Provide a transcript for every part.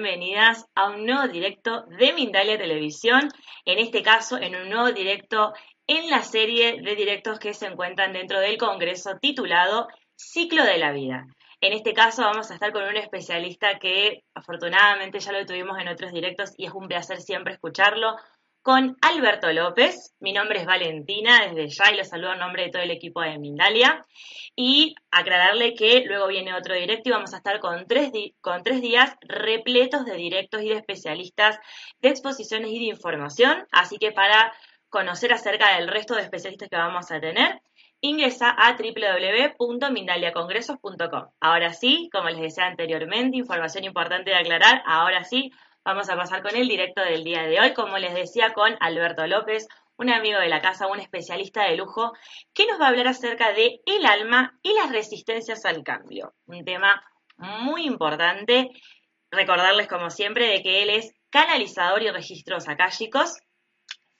Bienvenidas a un nuevo directo de Mindalia Televisión, en este caso en un nuevo directo en la serie de directos que se encuentran dentro del Congreso titulado Ciclo de la Vida. En este caso vamos a estar con un especialista que afortunadamente ya lo tuvimos en otros directos y es un placer siempre escucharlo, con Alberto López. Mi nombre es Valentina, desde ya y lo saludo en nombre de todo el equipo de Mindalia. Y aclararle que luego viene otro directo y vamos a estar con tres, con tres días repletos de directos y de especialistas de exposiciones y de información. Así que para conocer acerca del resto de especialistas que vamos a tener, ingresa a www.mindaliacongresos.com. Ahora sí, como les decía anteriormente, información importante de aclarar, ahora sí, Vamos a pasar con el directo del día de hoy, como les decía, con Alberto López, un amigo de la casa, un especialista de lujo, que nos va a hablar acerca de el alma y las resistencias al cambio. Un tema muy importante. Recordarles, como siempre, de que él es canalizador y registros akáshicos,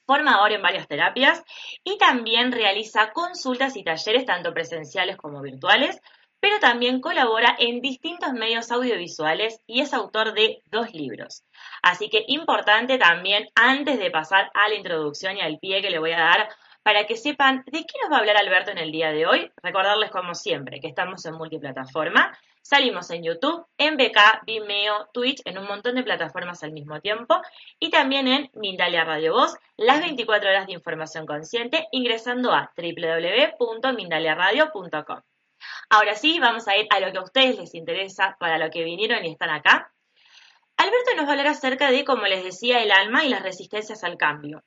formador en varias terapias y también realiza consultas y talleres tanto presenciales como virtuales, pero también colabora en distintos medios audiovisuales y es autor de dos libros. Así que importante también, antes de pasar a la introducción y al pie que le voy a dar, para que sepan de qué nos va a hablar Alberto en el día de hoy, recordarles como siempre que estamos en multiplataforma, salimos en YouTube, en BK, Vimeo, Twitch, en un montón de plataformas al mismo tiempo y también en Mindalia Radio Voz, las 24 horas de información consciente, ingresando a www.mindaliaradio.com. Ahora sí, vamos a ir a lo que a ustedes les interesa, para lo que vinieron y están acá. Alberto nos va a hablar acerca de, como les decía, el alma y las resistencias al cambio.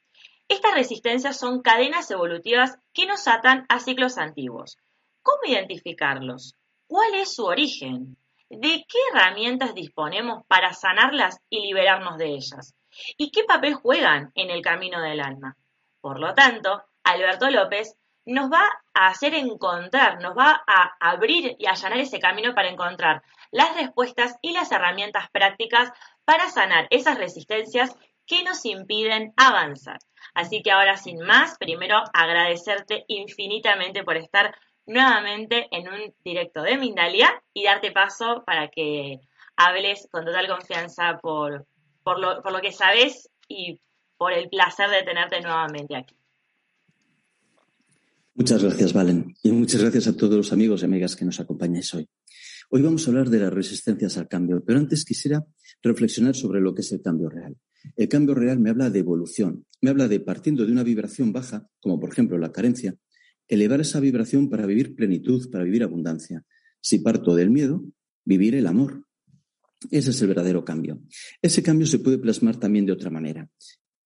Estas resistencias son cadenas evolutivas que nos atan a ciclos antiguos. ¿Cómo identificarlos? ¿Cuál es su origen? ¿De qué herramientas disponemos para sanarlas y liberarnos de ellas? ¿Y qué papel juegan en el camino del alma? Por lo tanto, Alberto López nos va a hacer encontrar, nos va a abrir y allanar ese camino para encontrar las respuestas y las herramientas prácticas para sanar esas resistencias que nos impiden avanzar. Así que ahora sin más, primero agradecerte infinitamente por estar nuevamente en un directo de Mindalia y darte paso para que hables con total confianza por, por, lo, por lo que sabes y por el placer de tenerte nuevamente aquí. Muchas gracias, Valen. Y muchas gracias a todos los amigos y amigas que nos acompañáis hoy. Hoy vamos a hablar de las resistencias al cambio, pero antes quisiera reflexionar sobre lo que es el cambio real. El cambio real me habla de evolución, me habla de partiendo de una vibración baja, como por ejemplo la carencia, elevar esa vibración para vivir plenitud, para vivir abundancia. Si parto del miedo, vivir el amor. Ese es el verdadero cambio. Ese cambio se puede plasmar también de otra manera.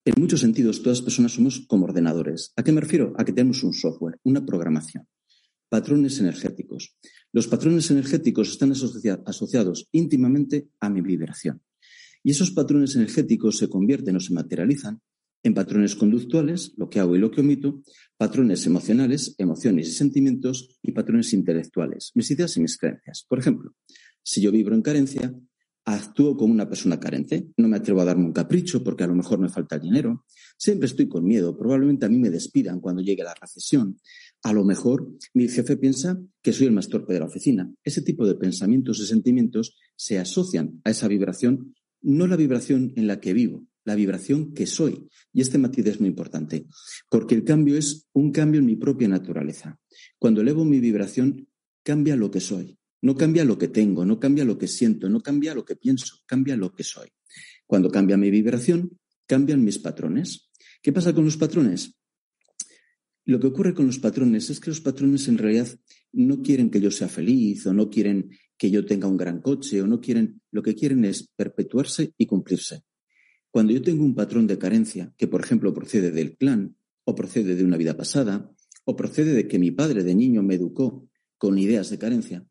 En muchos sentidos, todas las personas somos como ordenadores. ¿A qué me refiero? A que tenemos un software, una programación. Patrones energéticos. Los patrones energéticos están asociados íntimamente a mi vibración. Y esos patrones energéticos se convierten o se materializan en patrones conductuales, lo que hago y lo que omito, patrones emocionales, emociones y sentimientos, y patrones intelectuales, mis ideas y mis creencias. Por ejemplo, si yo vibro en carencia, actúo como una persona carente, no me atrevo a darme un capricho porque a lo mejor me falta dinero, siempre estoy con miedo, probablemente a mí me despidan cuando llegue la recesión, A lo mejor mi jefe piensa que soy el más torpe de la oficina. Ese tipo de pensamientos y sentimientos se asocian a esa vibración, no la vibración en la que vivo, la vibración que soy. Y este matiz es muy importante, porque el cambio es un cambio en mi propia naturaleza. Cuando elevo mi vibración, cambia lo que soy. No cambia lo que tengo, no cambia lo que siento, no cambia lo que pienso, cambia lo que soy. Cuando cambia mi vibración, cambian mis patrones. ¿Qué pasa con los patrones? Lo que ocurre con los patrones es que los patrones en realidad no quieren que yo sea feliz o no quieren que yo tenga un gran coche o no quieren, lo que quieren es perpetuarse y cumplirse. Cuando yo tengo un patrón de carencia, que por ejemplo procede del clan, o procede de una vida pasada, o procede de que mi padre de niño me educó con ideas de carencia,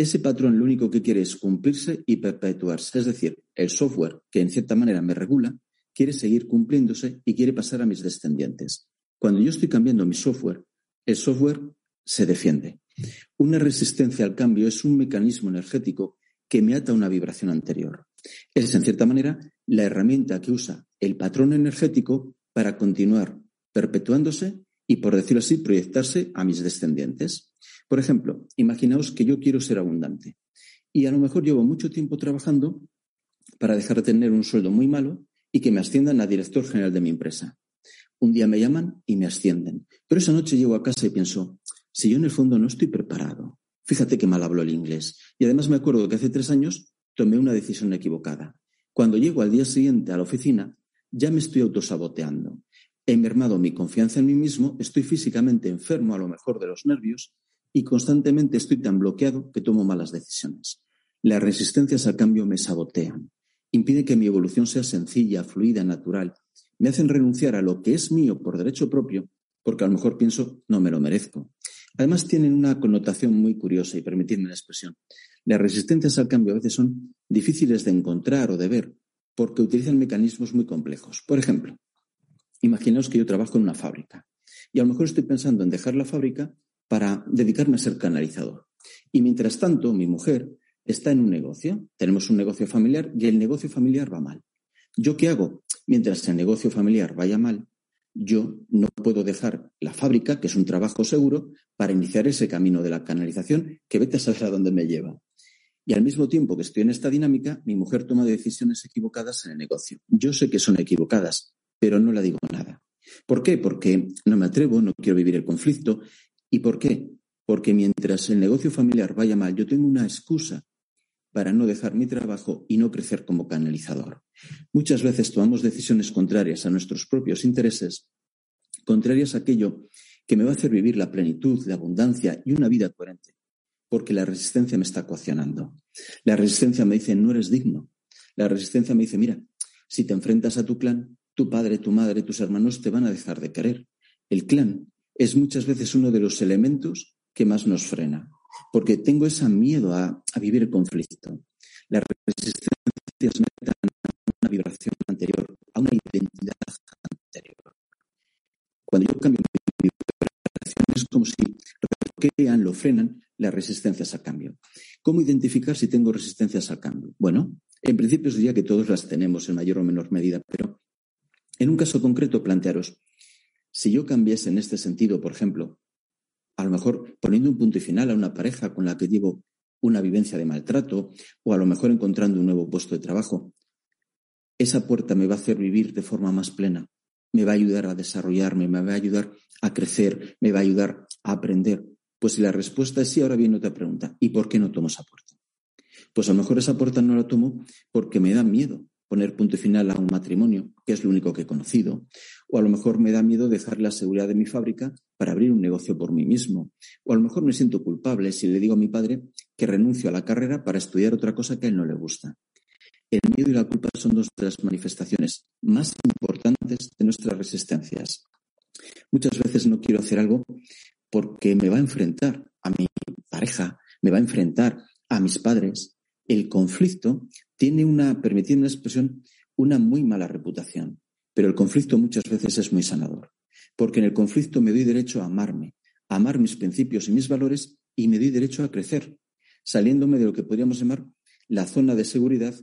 ese patrón lo único que quiere es cumplirse y perpetuarse. Es decir, el software que en cierta manera me regula quiere seguir cumpliéndose y quiere pasar a mis descendientes. Cuando yo estoy cambiando mi software, el software se defiende. Una resistencia al cambio es un mecanismo energético que me ata a una vibración anterior. Es, en cierta manera, la herramienta que usa el patrón energético para continuar perpetuándose y, por decirlo así, proyectarse a mis descendientes. Por ejemplo, imaginaos que yo quiero ser abundante y a lo mejor llevo mucho tiempo trabajando para dejar de tener un sueldo muy malo y que me asciendan a director general de mi empresa. Un día me llaman y me ascienden, pero esa noche llego a casa y pienso, si yo en el fondo no estoy preparado, fíjate que mal hablo el inglés. Y además me acuerdo que hace tres años tomé una decisión equivocada. Cuando llego al día siguiente a la oficina, ya me estoy autosaboteando. He mermado mi confianza en mí mismo, estoy físicamente enfermo a lo mejor de los nervios y constantemente estoy tan bloqueado que tomo malas decisiones. Las resistencias al cambio me sabotean, impide que mi evolución sea sencilla, fluida, natural. Me hacen renunciar a lo que es mío por derecho propio, porque a lo mejor pienso no me lo merezco. Además tienen una connotación muy curiosa y permitidme la expresión. Las resistencias al cambio a veces son difíciles de encontrar o de ver porque utilizan mecanismos muy complejos. Por ejemplo, imaginaos que yo trabajo en una fábrica y a lo mejor estoy pensando en dejar la fábrica para dedicarme a ser canalizador. Y mientras tanto, mi mujer está en un negocio, tenemos un negocio familiar y el negocio familiar va mal. ¿Yo qué hago? Mientras el negocio familiar vaya mal, yo no puedo dejar la fábrica, que es un trabajo seguro, para iniciar ese camino de la canalización que vete a saber a dónde me lleva. Y al mismo tiempo que estoy en esta dinámica, mi mujer toma decisiones equivocadas en el negocio. Yo sé que son equivocadas, pero no la digo nada. ¿Por qué? Porque no me atrevo, no quiero vivir el conflicto. ¿Y por qué? Porque mientras el negocio familiar vaya mal, yo tengo una excusa para no dejar mi trabajo y no crecer como canalizador. Muchas veces tomamos decisiones contrarias a nuestros propios intereses, contrarias a aquello que me va a hacer vivir la plenitud, la abundancia y una vida coherente, porque la resistencia me está coaccionando. La resistencia me dice, no eres digno. La resistencia me dice, mira, si te enfrentas a tu clan, tu padre, tu madre, tus hermanos te van a dejar de querer. El clan es muchas veces uno de los elementos que más nos frena porque tengo ese miedo a, vivir el conflicto. Las resistencias metan a una vibración anterior, a una identidad anterior. Cuando yo cambio mi vibración es como si bloquean, lo frenan las resistencias al cambio. ¿Cómo identificar si tengo resistencias al cambio? Bueno, en principio diría que todos las tenemos en mayor o menor medida, pero en un caso concreto plantearos, si yo cambiase en este sentido, por ejemplo, a lo mejor poniendo un punto y final a una pareja con la que llevo una vivencia de maltrato o a lo mejor encontrando un nuevo puesto de trabajo. Esa puerta me va a hacer vivir de forma más plena, me va a ayudar a desarrollarme, me va a ayudar a crecer, me va a ayudar a aprender. Pues si la respuesta es sí, ahora viene otra pregunta. ¿Y por qué no tomo esa puerta? Pues a lo mejor esa puerta no la tomo porque me da miedo poner punto final a un matrimonio, que es lo único que he conocido. O a lo mejor me da miedo dejar la seguridad de mi fábrica para abrir un negocio por mí mismo. O a lo mejor me siento culpable si le digo a mi padre que renuncio a la carrera para estudiar otra cosa que a él no le gusta. El miedo y la culpa son dos de las manifestaciones más importantes de nuestras resistencias. Muchas veces no quiero hacer algo porque me va a enfrentar a mi pareja, me va a enfrentar a mis padres, el conflicto tiene una, permitiendo una expresión, una muy mala reputación. Pero el conflicto muchas veces es muy sanador. Porque en el conflicto me doy derecho a amarme, a amar mis principios y mis valores y me doy derecho a crecer, saliéndome de lo que podríamos llamar la zona de seguridad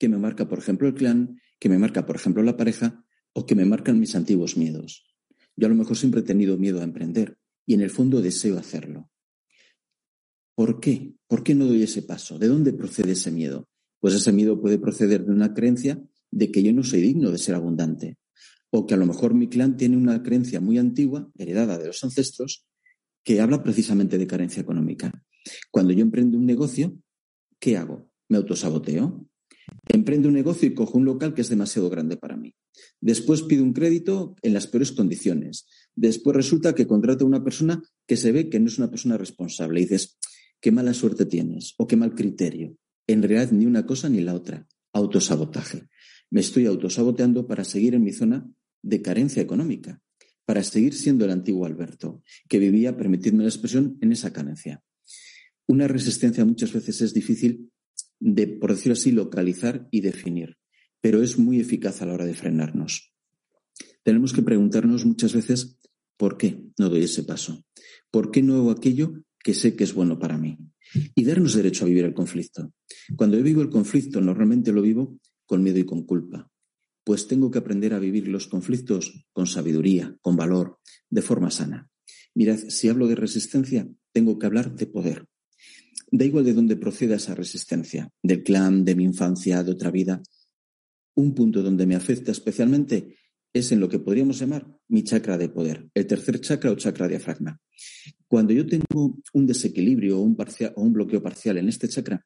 que me marca, por ejemplo, el clan, que me marca, por ejemplo, la pareja o que me marcan mis antiguos miedos. Yo a lo mejor siempre he tenido miedo a emprender y en el fondo deseo hacerlo. ¿Por qué? ¿Por qué no doy ese paso? ¿De dónde procede ese miedo? Pues ese miedo puede proceder de una creencia de que yo no soy digno de ser abundante, o que a lo mejor mi clan tiene una creencia muy antigua, heredada de los ancestros, que habla precisamente de carencia económica. Cuando yo emprendo un negocio, ¿qué hago? Me autosaboteo. Emprendo un negocio y cojo un local que es demasiado grande para mí. Después pido un crédito en las peores condiciones. Después resulta que contrato a una persona que se ve que no es una persona responsable. Y dices, qué mala suerte tienes o qué mal criterio. En realidad ni una cosa ni la otra. Autosabotaje. Me estoy autosaboteando para seguir en mi zona de carencia económica, para seguir siendo el antiguo Alberto, que vivía, permitidme la expresión, en esa carencia. Una resistencia muchas veces es difícil de, por decirlo así, localizar y definir, pero es muy eficaz a la hora de frenarnos. Tenemos que preguntarnos muchas veces por qué no doy ese paso, por qué no hago aquello que sé que es bueno para mí y darnos derecho a vivir el conflicto. Cuando yo vivo el conflicto, normalmente lo vivo con miedo y con culpa, pues tengo que aprender a vivir los conflictos con sabiduría, con valor, de forma sana. Mirad, si hablo de resistencia, tengo que hablar de poder. Da igual de dónde proceda esa resistencia, del clan, de mi infancia, de otra vida. Un punto donde me afecta especialmente es en lo que podríamos llamar mi chakra de poder, el tercer chakra o chakra diafragma. Cuando yo tengo un desequilibrio o un, o un bloqueo parcial en este chakra,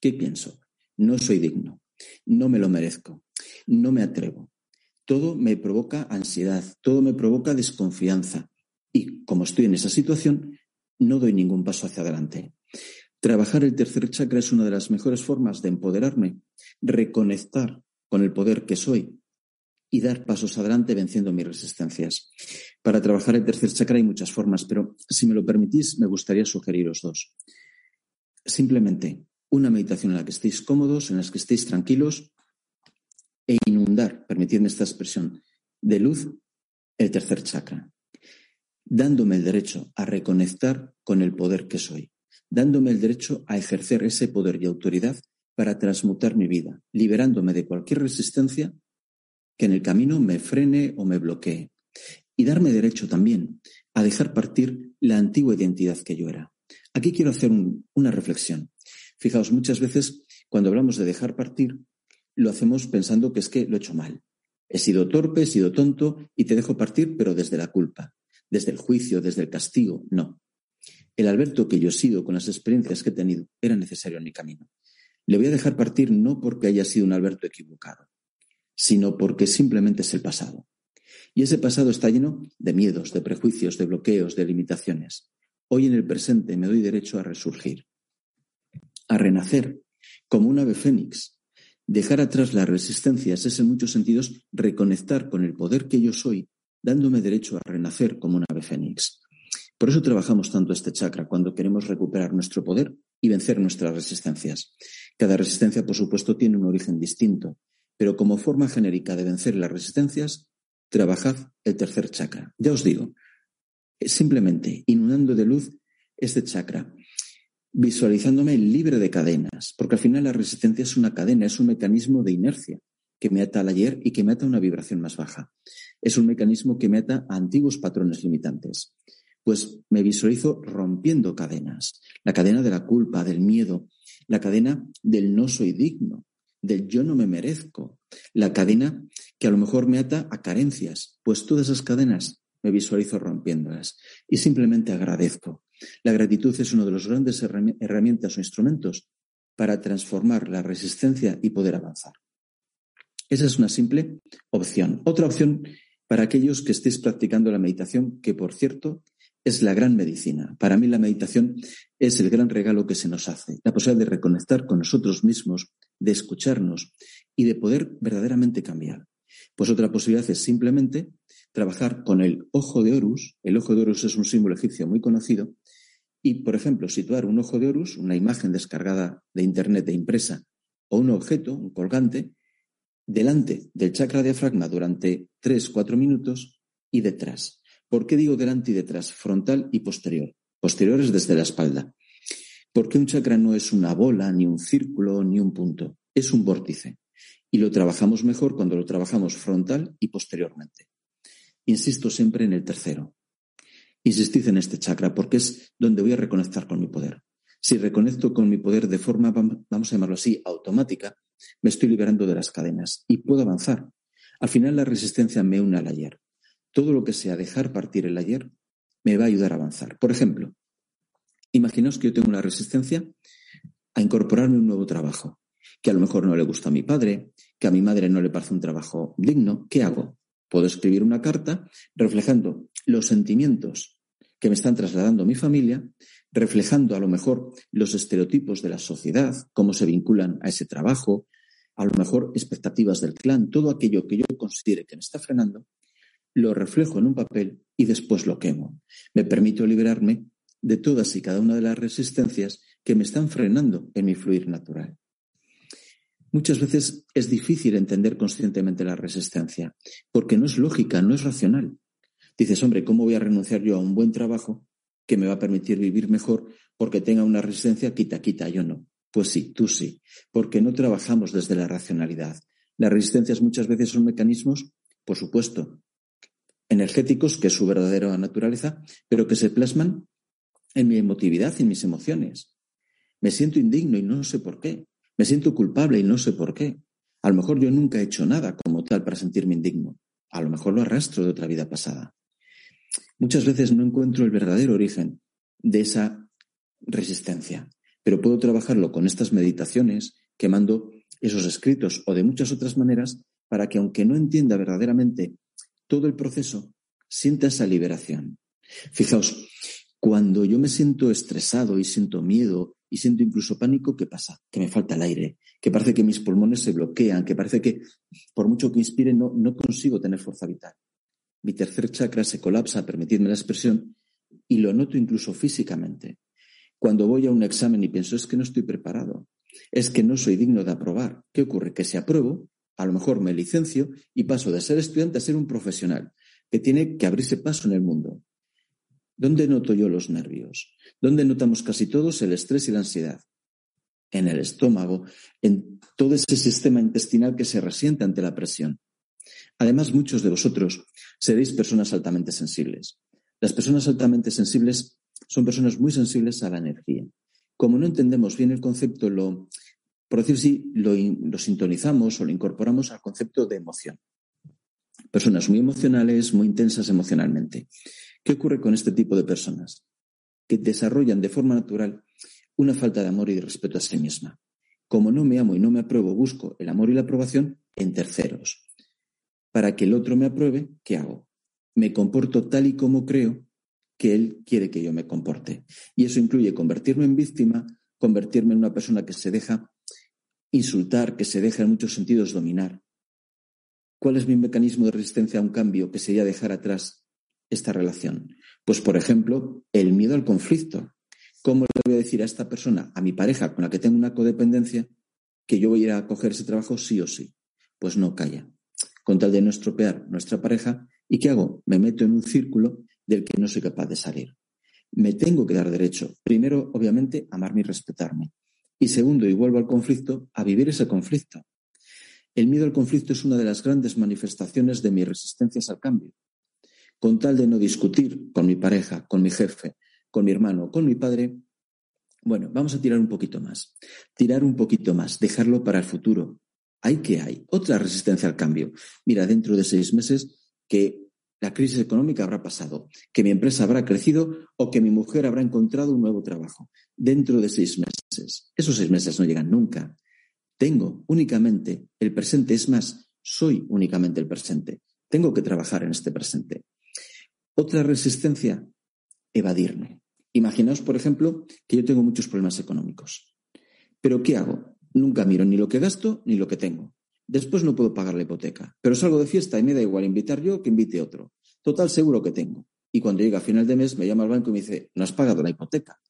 ¿qué pienso? No soy digno, no me lo merezco, no me atrevo. Todo me provoca ansiedad, todo me provoca desconfianza. Y como estoy en esa situación, no doy ningún paso hacia adelante. Trabajar el tercer chakra es una de las mejores formas de empoderarme, reconectar con el poder que soy y dar pasos adelante venciendo mis resistencias. Para trabajar el tercer chakra hay muchas formas, pero si me lo permitís, me gustaría sugeriros dos. Simplemente una meditación en la que estéis cómodos, en la que estéis tranquilos e inundar, permitidme esta expresión, de luz el tercer chakra, dándome el derecho a reconectar con el poder que soy, dándome el derecho a ejercer ese poder y autoridad para transmutar mi vida, liberándome de cualquier resistencia que en el camino me frene o me bloquee. Y darme derecho también a dejar partir la antigua identidad que yo era. Aquí quiero hacer una reflexión. Fijaos, muchas veces cuando hablamos de dejar partir, lo hacemos pensando que es que lo he hecho mal. He sido torpe, he sido tonto y te dejo partir, pero desde la culpa, desde el juicio, desde el castigo. No. El Alberto que yo he sido con las experiencias que he tenido era necesario en mi camino. Le voy a dejar partir no porque haya sido un Alberto equivocado, sino porque simplemente es el pasado. Y ese pasado está lleno de miedos, de prejuicios, de bloqueos, de limitaciones. Hoy en el presente me doy derecho a resurgir a renacer como un ave fénix. Dejar atrás las resistencias es en muchos sentidos reconectar con el poder que yo soy, dándome derecho a renacer como un ave fénix. Por eso trabajamos tanto este chakra cuando queremos recuperar nuestro poder y vencer nuestras resistencias. Cada resistencia, por supuesto, tiene un origen distinto, pero como forma genérica de vencer las resistencias, trabajad el tercer chakra. Ya os digo, simplemente inundando de luz este chakra visualizándome libre de cadenas, porque al final la resistencia es una cadena, es un mecanismo de inercia que me ata al ayer y que me ata a una vibración más baja. Es un mecanismo que me ata a antiguos patrones limitantes. Pues me visualizo rompiendo cadenas, la cadena de la culpa, del miedo, la cadena del no soy digno, del yo no me merezco, la cadena que a lo mejor me ata a carencias, pues todas esas cadenas me visualizo rompiéndolas y simplemente agradezco la gratitud es una de las grandes herramientas o instrumentos para transformar la resistencia y poder avanzar. Esa es una simple opción. Otra opción para aquellos que estéis practicando la meditación, que por cierto es la gran medicina. Para mí la meditación es el gran regalo que se nos hace, la posibilidad de reconectar con nosotros mismos, de escucharnos y de poder verdaderamente cambiar. Pues otra posibilidad es simplemente trabajar con el ojo de Horus. El ojo de Horus es un símbolo egipcio muy conocido y, por ejemplo, situar un ojo de Horus, una imagen descargada de Internet e impresa, o un objeto, un colgante, delante del chakra diafragma durante 3-4 minutos y detrás. ¿Por qué digo delante y detrás? Frontal y posterior. Posterior es desde la espalda. Porque un chakra no es una bola, ni un círculo, ni un punto. Es un vórtice. Y lo trabajamos mejor cuando lo trabajamos frontal y posteriormente. Insisto siempre en el tercero. Insistid en este chakra porque es donde voy a reconectar con mi poder. Si reconecto con mi poder de forma, vamos a llamarlo así, automática, me estoy liberando de las cadenas y puedo avanzar. Al final la resistencia me une al ayer. Todo lo que sea dejar partir el ayer me va a ayudar a avanzar. Por ejemplo, imaginaos que yo tengo una resistencia a incorporarme a un nuevo trabajo, que a lo mejor no le gusta a mi padre, que a mi madre no le parece un trabajo digno. ¿Qué hago? Puedo escribir una carta reflejando los sentimientos que me están trasladando mi familia, reflejando a lo mejor los estereotipos de la sociedad, cómo se vinculan a ese trabajo, a lo mejor expectativas del clan, todo aquello que yo considere que me está frenando, lo reflejo en un papel y después lo quemo. Me permito liberarme de todas y cada una de las resistencias que me están frenando en mi fluir natural. Muchas veces es difícil entender conscientemente la resistencia, porque no es lógica, no es racional. Dices, hombre, ¿cómo voy a renunciar yo a un buen trabajo que me va a permitir vivir mejor porque tenga una resistencia quita, quita, yo no? Pues sí, tú sí, porque no trabajamos desde la racionalidad. Las resistencias muchas veces son mecanismos, por supuesto, energéticos, que es su verdadera naturaleza, pero que se plasman en mi emotividad, en mis emociones. Me siento indigno y no sé por qué. Me siento culpable y no sé por qué. A lo mejor yo nunca he hecho nada como tal para sentirme indigno. A lo mejor lo arrastro de otra vida pasada. Muchas veces no encuentro el verdadero origen de esa resistencia, pero puedo trabajarlo con estas meditaciones, quemando esos escritos o de muchas otras maneras para que aunque no entienda verdaderamente todo el proceso, sienta esa liberación. Fijaos, cuando yo me siento estresado y siento miedo y siento incluso pánico, ¿qué pasa? Que me falta el aire, que parece que mis pulmones se bloquean, que parece que por mucho que inspire no, consigo tener fuerza vital. Mi tercer chakra se colapsa, permitidme la expresión, y lo noto incluso físicamente. Cuando voy a un examen y pienso, es que no estoy preparado, es que no soy digno de aprobar. ¿Qué ocurre? Que si apruebo, a lo mejor me licencio y paso de ser estudiante a ser un profesional, que tiene que abrirse paso en el mundo. ¿Dónde noto yo los nervios? ¿Dónde notamos casi todos el estrés y la ansiedad? En el estómago, en todo ese sistema intestinal que se resiente ante la presión. Además, muchos de vosotros seréis personas altamente sensibles. Las personas altamente sensibles son personas muy sensibles a la energía. Como no entendemos bien el concepto, lo, por decir así, lo, lo sintonizamos o lo incorporamos al concepto de emoción. Personas muy emocionales, muy intensas emocionalmente. ¿Qué ocurre con este tipo de personas? Que desarrollan de forma natural una falta de amor y de respeto a sí misma. Como no me amo y no me apruebo, busco el amor y la aprobación en terceros. Para que el otro me apruebe, ¿qué hago? Me comporto tal y como creo que él quiere que yo me comporte. Y eso incluye convertirme en víctima, convertirme en una persona que se deja insultar, que se deja en muchos sentidos dominar. ¿Cuál es mi mecanismo de resistencia a un cambio que sería dejar atrás esta relación? Pues, por ejemplo, el miedo al conflicto. ¿Cómo le voy a decir a esta persona, a mi pareja con la que tengo una codependencia, que yo voy a ir a coger ese trabajo sí o sí? Pues no calla. Con tal de no estropear nuestra pareja, ¿y qué hago? Me meto en un círculo del que no soy capaz de salir. Me tengo que dar derecho, primero, obviamente, amarme y respetarme. Y segundo, y vuelvo al conflicto, a vivir ese conflicto. El miedo al conflicto es una de las grandes manifestaciones de mis resistencias al cambio con tal de no discutir con mi pareja, con mi jefe, con mi hermano, con mi padre, bueno, vamos a tirar un poquito más, tirar un poquito más, dejarlo para el futuro. ¿Hay que hay? Otra resistencia al cambio. Mira, dentro de seis meses que la crisis económica habrá pasado, que mi empresa habrá crecido o que mi mujer habrá encontrado un nuevo trabajo. Dentro de seis meses. Esos seis meses no llegan nunca. Tengo únicamente el presente, es más, soy únicamente el presente. Tengo que trabajar en este presente. Otra resistencia, evadirme. Imaginaos, por ejemplo, que yo tengo muchos problemas económicos. Pero ¿qué hago? Nunca miro ni lo que gasto ni lo que tengo. Después no puedo pagar la hipoteca. Pero salgo de fiesta y me da igual invitar yo que invite otro. Total seguro que tengo. Y cuando llega a final de mes me llama al banco y me dice, no has pagado la hipoteca.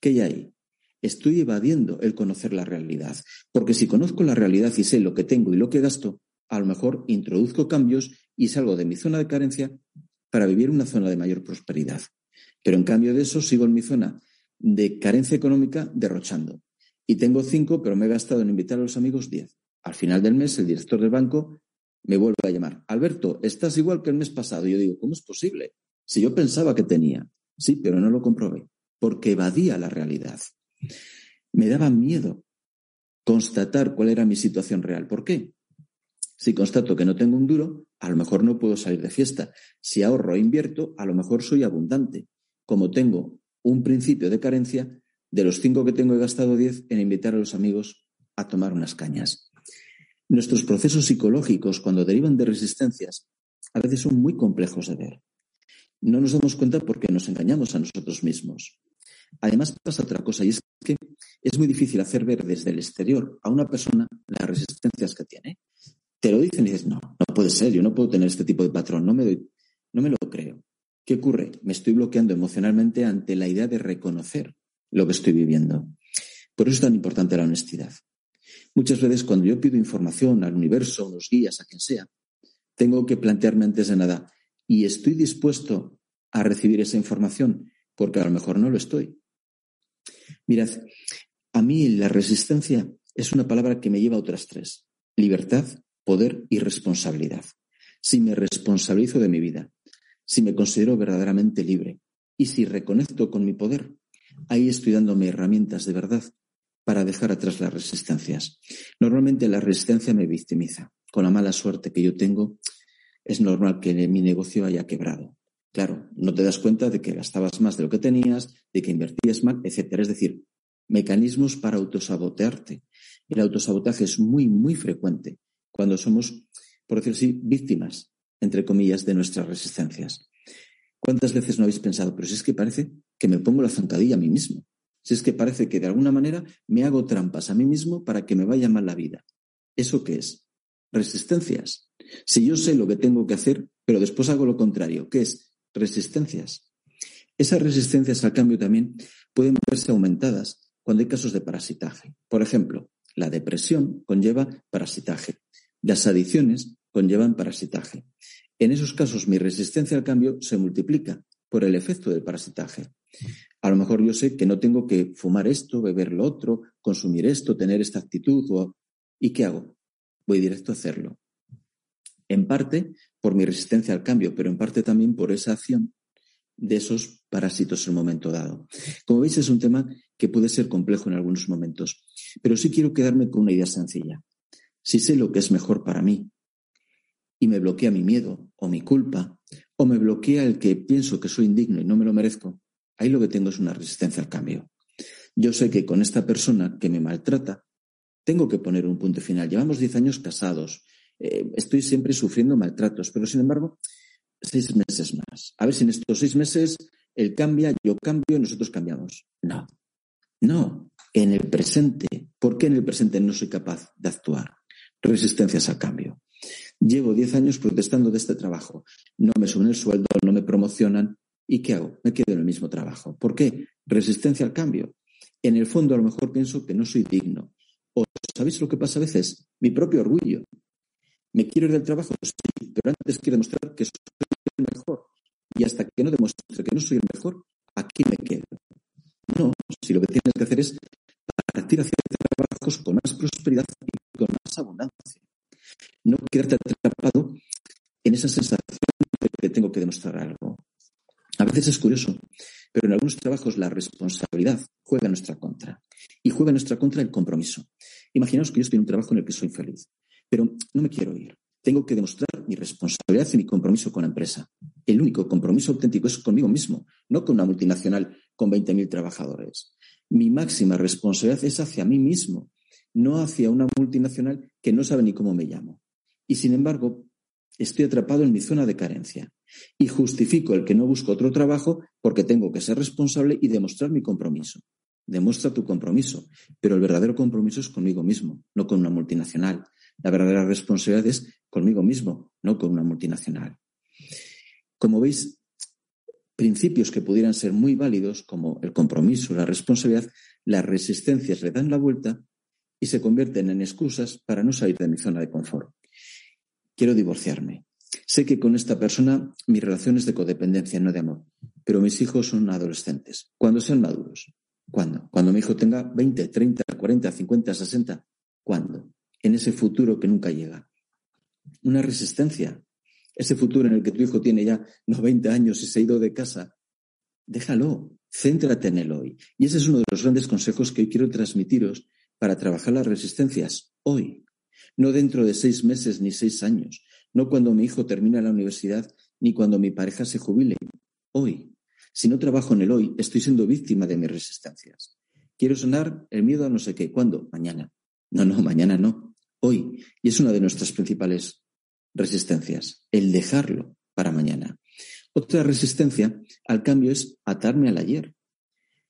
¿Qué hay ahí? Estoy evadiendo el conocer la realidad. Porque si conozco la realidad y sé lo que tengo y lo que gasto, a lo mejor introduzco cambios y salgo de mi zona de carencia para vivir en una zona de mayor prosperidad. Pero en cambio de eso sigo en mi zona de carencia económica derrochando. Y tengo cinco, pero me he gastado en invitar a los amigos diez. Al final del mes, el director del banco me vuelve a llamar. Alberto, estás igual que el mes pasado. Y yo digo, ¿cómo es posible? Si yo pensaba que tenía, sí, pero no lo comprobé, porque evadía la realidad. Me daba miedo constatar cuál era mi situación real. ¿Por qué? Si constato que no tengo un duro, a lo mejor no puedo salir de fiesta. Si ahorro e invierto, a lo mejor soy abundante. Como tengo un principio de carencia, de los cinco que tengo he gastado diez en invitar a los amigos a tomar unas cañas. Nuestros procesos psicológicos, cuando derivan de resistencias, a veces son muy complejos de ver. No nos damos cuenta porque nos engañamos a nosotros mismos. Además pasa otra cosa y es que es muy difícil hacer ver desde el exterior a una persona las resistencias que tiene. Te lo dicen y dices, no, no puede ser, yo no puedo tener este tipo de patrón, no me, doy, no me lo creo. ¿Qué ocurre? Me estoy bloqueando emocionalmente ante la idea de reconocer lo que estoy viviendo. Por eso es tan importante la honestidad. Muchas veces cuando yo pido información al universo, a los guías, a quien sea, tengo que plantearme antes de nada, ¿y estoy dispuesto a recibir esa información? Porque a lo mejor no lo estoy. Mirad, a mí la resistencia es una palabra que me lleva a otras tres. Libertad, poder y responsabilidad. Si me responsabilizo de mi vida, si me considero verdaderamente libre y si reconecto con mi poder, ahí estoy dándome herramientas de verdad para dejar atrás las resistencias. Normalmente la resistencia me victimiza. Con la mala suerte que yo tengo, es normal que mi negocio haya quebrado. Claro, no te das cuenta de que gastabas más de lo que tenías, de que invertías mal, etcétera. Es decir, mecanismos para autosabotearte. El autosabotaje es muy, muy frecuente cuando somos, por decirlo así, víctimas, entre comillas, de nuestras resistencias. ¿Cuántas veces no habéis pensado, pero si es que parece que me pongo la zancadilla a mí mismo? Si es que parece que de alguna manera me hago trampas a mí mismo para que me vaya mal la vida. ¿Eso qué es? Resistencias. Si yo sé lo que tengo que hacer, pero después hago lo contrario, ¿qué es? Resistencias. Esas resistencias al cambio también pueden verse aumentadas cuando hay casos de parasitaje. Por ejemplo, la depresión conlleva parasitaje. Las adicciones conllevan parasitaje. En esos casos, mi resistencia al cambio se multiplica por el efecto del parasitaje. A lo mejor yo sé que no tengo que fumar esto, beber lo otro, consumir esto, tener esta actitud. ¿Y qué hago? Voy directo a hacerlo. En parte por mi resistencia al cambio, pero en parte también por esa acción de esos parásitos en un momento dado. Como veis, es un tema que puede ser complejo en algunos momentos, pero sí quiero quedarme con una idea sencilla. Si sé lo que es mejor para mí y me bloquea mi miedo o mi culpa, o me bloquea el que pienso que soy indigno y no me lo merezco, ahí lo que tengo es una resistencia al cambio. Yo sé que con esta persona que me maltrata, tengo que poner un punto final. Llevamos diez años casados, eh, estoy siempre sufriendo maltratos, pero sin embargo, seis meses más. A ver si en estos seis meses él cambia, yo cambio, nosotros cambiamos. No, no, en el presente. ¿Por qué en el presente no soy capaz de actuar? Resistencias al cambio. Llevo diez años protestando de este trabajo. No me suben el sueldo, no me promocionan. ¿Y qué hago? Me quedo en el mismo trabajo. ¿Por qué? Resistencia al cambio. En el fondo a lo mejor pienso que no soy digno. ¿O sabéis lo que pasa a veces? Mi propio orgullo. ¿Me quiero ir del trabajo? Sí, pero antes quiero demostrar que soy el mejor. Y hasta que no demuestre que no soy el mejor, aquí me quedo. No, si lo que tienes que hacer es partir hacia con más prosperidad y con más abundancia. No quedarte atrapado en esa sensación de que tengo que demostrar algo. A veces es curioso, pero en algunos trabajos la responsabilidad juega en nuestra contra. Y juega en nuestra contra el compromiso. Imaginaos que yo estoy en un trabajo en el que soy feliz pero no me quiero ir. Tengo que demostrar mi responsabilidad y mi compromiso con la empresa. El único compromiso auténtico es conmigo mismo, no con una multinacional con 20.000 trabajadores. Mi máxima responsabilidad es hacia mí mismo, no hacia una multinacional que no sabe ni cómo me llamo. Y sin embargo, estoy atrapado en mi zona de carencia y justifico el que no busco otro trabajo porque tengo que ser responsable y demostrar mi compromiso. Demuestra tu compromiso, pero el verdadero compromiso es conmigo mismo, no con una multinacional, la verdadera responsabilidad es conmigo mismo, no con una multinacional. Como veis, principios que pudieran ser muy válidos, como el compromiso, la responsabilidad, las resistencias le dan la vuelta y se convierten en excusas para no salir de mi zona de confort. Quiero divorciarme. Sé que con esta persona mi relación es de codependencia, no de amor, pero mis hijos son adolescentes. ¿Cuándo sean maduros? ¿Cuándo? Cuando mi hijo tenga 20, 30, 40, 50, 60. ¿Cuándo? en ese futuro que nunca llega. Una resistencia ese futuro en el que tu hijo tiene ya 90 años y se ha ido de casa, déjalo, céntrate en el hoy. Y ese es uno de los grandes consejos que hoy quiero transmitiros para trabajar las resistencias hoy, no dentro de seis meses ni seis años, no cuando mi hijo termina la universidad ni cuando mi pareja se jubile, hoy. Si no trabajo en el hoy, estoy siendo víctima de mis resistencias. Quiero sonar el miedo a no sé qué. ¿Cuándo? Mañana. No, no, mañana no. Hoy. Y es una de nuestras principales resistencias, el dejarlo para mañana. Otra resistencia al cambio es atarme al ayer.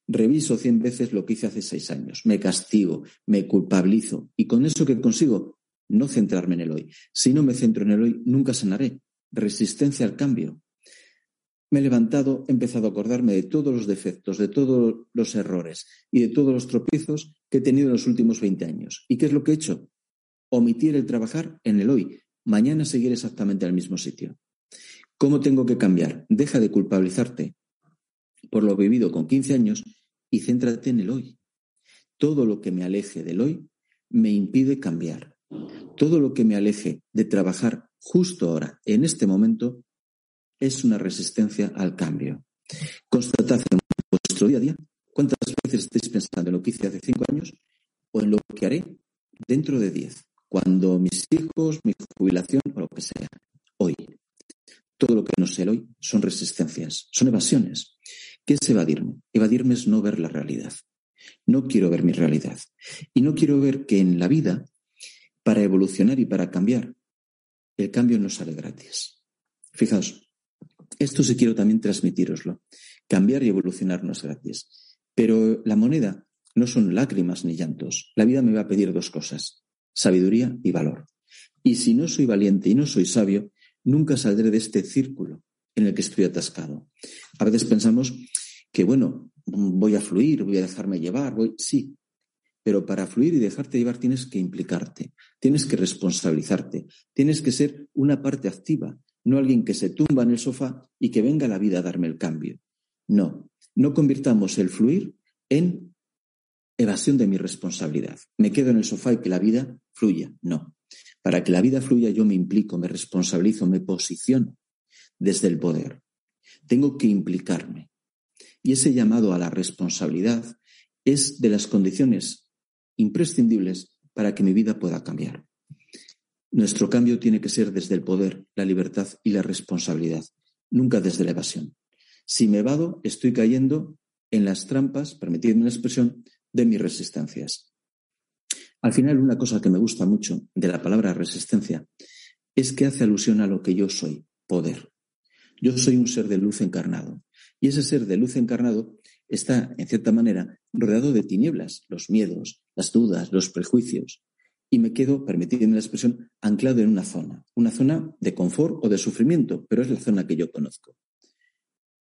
Reviso cien veces lo que hice hace seis años, me castigo, me culpabilizo y con eso que consigo, no centrarme en el hoy. Si no me centro en el hoy, nunca sanaré. Resistencia al cambio. Me he levantado, he empezado a acordarme de todos los defectos, de todos los errores y de todos los tropiezos que he tenido en los últimos 20 años. ¿Y qué es lo que he hecho? Omitir el trabajar en el hoy. Mañana seguir exactamente al mismo sitio. ¿Cómo tengo que cambiar? Deja de culpabilizarte por lo vivido con 15 años y céntrate en el hoy. Todo lo que me aleje del hoy me impide cambiar. Todo lo que me aleje de trabajar justo ahora, en este momento, es una resistencia al cambio. Constatad en vuestro día a día cuántas veces estáis pensando en lo que hice hace cinco años o en lo que haré dentro de diez, cuando mis hijos, mi jubilación o lo que sea. Hoy. Todo lo que no sé hoy son resistencias, son evasiones. ¿Qué es evadirme? Evadirme es no ver la realidad. No quiero ver mi realidad. Y no quiero ver que en la vida, para evolucionar y para cambiar, el cambio no sale gratis. Fijaos, esto sí quiero también transmitiroslo. Cambiar y evolucionar no es gratis. Pero la moneda no son lágrimas ni llantos. La vida me va a pedir dos cosas, sabiduría y valor. Y si no soy valiente y no soy sabio, nunca saldré de este círculo en el que estoy atascado. A veces pensamos que, bueno, voy a fluir, voy a dejarme llevar, voy... sí, pero para fluir y dejarte llevar tienes que implicarte, tienes que responsabilizarte, tienes que ser una parte activa, no alguien que se tumba en el sofá y que venga la vida a darme el cambio. No, no convirtamos el fluir en evasión de mi responsabilidad. Me quedo en el sofá y que la vida fluya. No. Para que la vida fluya yo me implico, me responsabilizo, me posiciono desde el poder. Tengo que implicarme. Y ese llamado a la responsabilidad es de las condiciones imprescindibles para que mi vida pueda cambiar. Nuestro cambio tiene que ser desde el poder, la libertad y la responsabilidad, nunca desde la evasión. Si me evado, estoy cayendo en las trampas, permitidme la expresión, de mis resistencias. Al final, una cosa que me gusta mucho de la palabra resistencia es que hace alusión a lo que yo soy, poder. Yo soy un ser de luz encarnado. Y ese ser de luz encarnado está, en cierta manera, rodeado de tinieblas, los miedos, las dudas, los prejuicios. Y me quedo, permitidme la expresión, anclado en una zona, una zona de confort o de sufrimiento, pero es la zona que yo conozco.